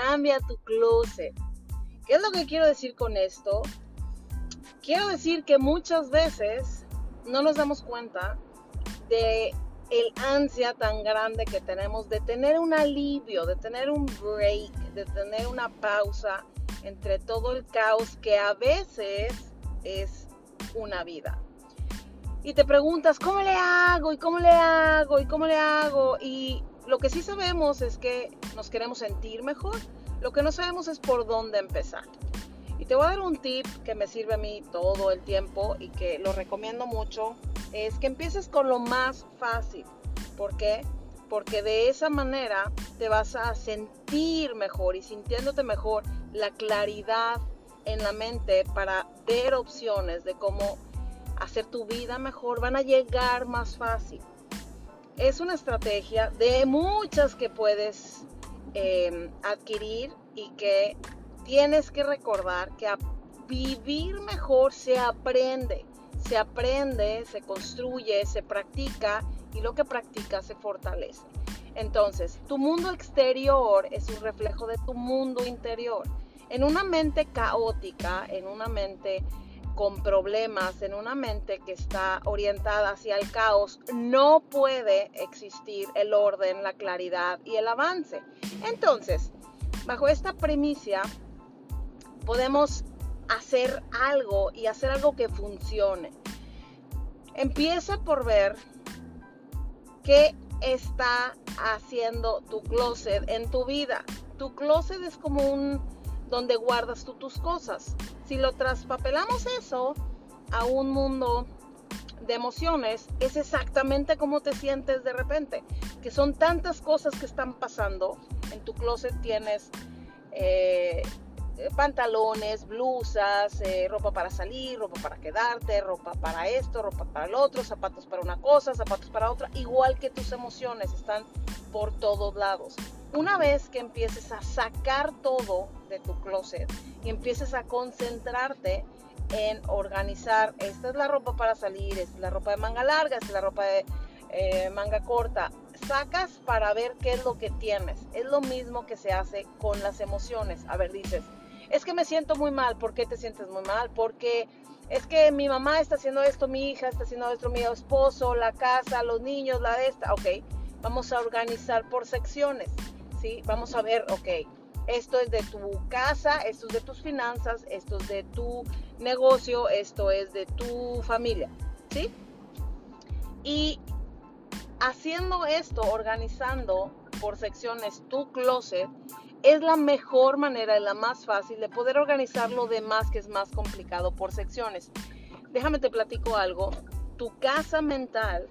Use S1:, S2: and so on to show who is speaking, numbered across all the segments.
S1: cambia tu closet. ¿Qué es lo que quiero decir con esto? Quiero decir que muchas veces no nos damos cuenta de el ansia tan grande que tenemos de tener un alivio, de tener un break, de tener una pausa entre todo el caos que a veces es una vida. Y te preguntas, ¿cómo le hago? ¿Y cómo le hago? ¿Y cómo le hago? Y lo que sí sabemos es que nos queremos sentir mejor. Lo que no sabemos es por dónde empezar. Y te voy a dar un tip que me sirve a mí todo el tiempo y que lo recomiendo mucho. Es que empieces con lo más fácil. ¿Por qué? Porque de esa manera te vas a sentir mejor y sintiéndote mejor la claridad en la mente para ver opciones de cómo hacer tu vida mejor van a llegar más fácil. Es una estrategia de muchas que puedes em, adquirir y que tienes que recordar que vivir mejor se aprende, se aprende, se construye, se practica y lo que practica se fortalece. Entonces, tu mundo exterior es un reflejo de tu mundo interior. En una mente caótica, en una mente con problemas, en una mente que está orientada hacia el caos, no puede existir el orden, la claridad y el avance. Entonces, bajo esta premisa, podemos hacer algo y hacer algo que funcione. Empieza por ver qué está haciendo tu closet en tu vida. Tu closet es como un donde guardas tú tus cosas. Si lo traspapelamos eso a un mundo de emociones, es exactamente como te sientes de repente, que son tantas cosas que están pasando. En tu closet tienes eh, pantalones, blusas, eh, ropa para salir, ropa para quedarte, ropa para esto, ropa para el otro, zapatos para una cosa, zapatos para otra, igual que tus emociones están por todos lados. Una vez que empieces a sacar todo de tu closet y empieces a concentrarte en organizar, esta es la ropa para salir, esta es la ropa de manga larga, esta es la ropa de eh, manga corta, sacas para ver qué es lo que tienes. Es lo mismo que se hace con las emociones. A ver, dices, es que me siento muy mal. ¿Por qué te sientes muy mal? Porque es que mi mamá está haciendo esto, mi hija está haciendo esto, mi esposo, la casa, los niños, la de esta. Ok, vamos a organizar por secciones. Vamos a ver, ok, esto es de tu casa, esto es de tus finanzas, esto es de tu negocio, esto es de tu familia, ¿sí? Y haciendo esto, organizando por secciones tu closet, es la mejor manera y la más fácil de poder organizar lo demás que es más complicado por secciones. Déjame te platico algo. Tu casa mental,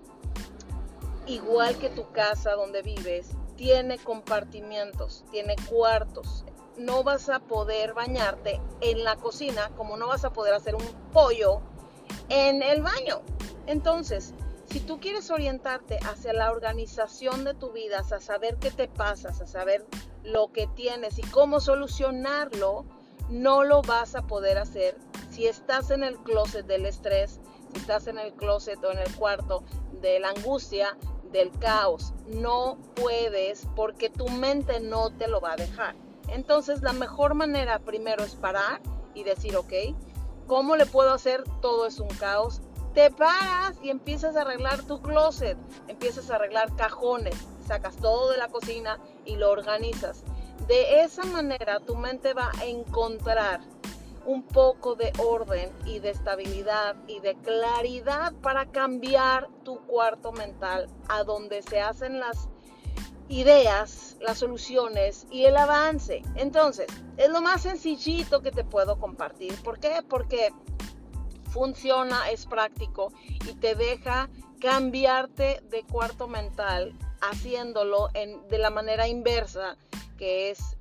S1: igual que tu casa donde vives, tiene compartimientos, tiene cuartos. No vas a poder bañarte en la cocina como no vas a poder hacer un pollo en el baño. Entonces, si tú quieres orientarte hacia la organización de tu vida, a saber qué te pasa, a saber lo que tienes y cómo solucionarlo, no lo vas a poder hacer si estás en el closet del estrés, si estás en el closet o en el cuarto de la angustia, del caos. No puedes porque tu mente no te lo va a dejar. Entonces la mejor manera primero es parar y decir, ok, ¿cómo le puedo hacer? Todo es un caos. Te paras y empiezas a arreglar tu closet, empiezas a arreglar cajones, sacas todo de la cocina y lo organizas. De esa manera tu mente va a encontrar un poco de orden y de estabilidad y de claridad para cambiar tu cuarto mental a donde se hacen las ideas, las soluciones y el avance. Entonces, es lo más sencillito que te puedo compartir. ¿Por qué? Porque funciona, es práctico y te deja cambiarte de cuarto mental haciéndolo en, de la manera inversa, que es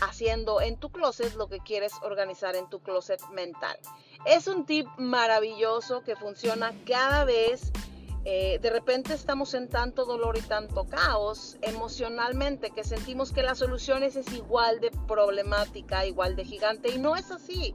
S1: haciendo en tu closet lo que quieres organizar en tu closet mental. Es un tip maravilloso que funciona cada vez. Eh, de repente estamos en tanto dolor y tanto caos emocionalmente que sentimos que la solución es igual de problemática, igual de gigante y no es así.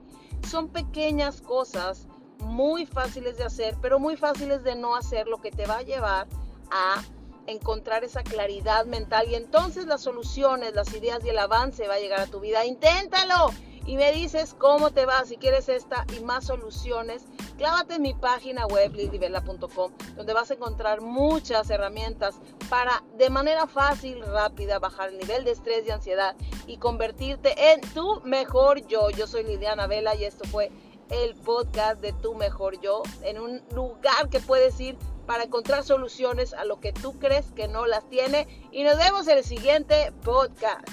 S1: Son pequeñas cosas muy fáciles de hacer, pero muy fáciles de no hacer, lo que te va a llevar a encontrar esa claridad mental y entonces las soluciones, las ideas y el avance va a llegar a tu vida. Inténtalo y me dices cómo te va. Si quieres esta y más soluciones, clávate en mi página web lilivela.com, donde vas a encontrar muchas herramientas para de manera fácil, rápida, bajar el nivel de estrés y ansiedad y convertirte en tu mejor yo. Yo soy Liliana Vela y esto fue el podcast de tu mejor yo, en un lugar que puedes ir para encontrar soluciones a lo que tú crees que no las tiene. Y nos vemos en el siguiente podcast.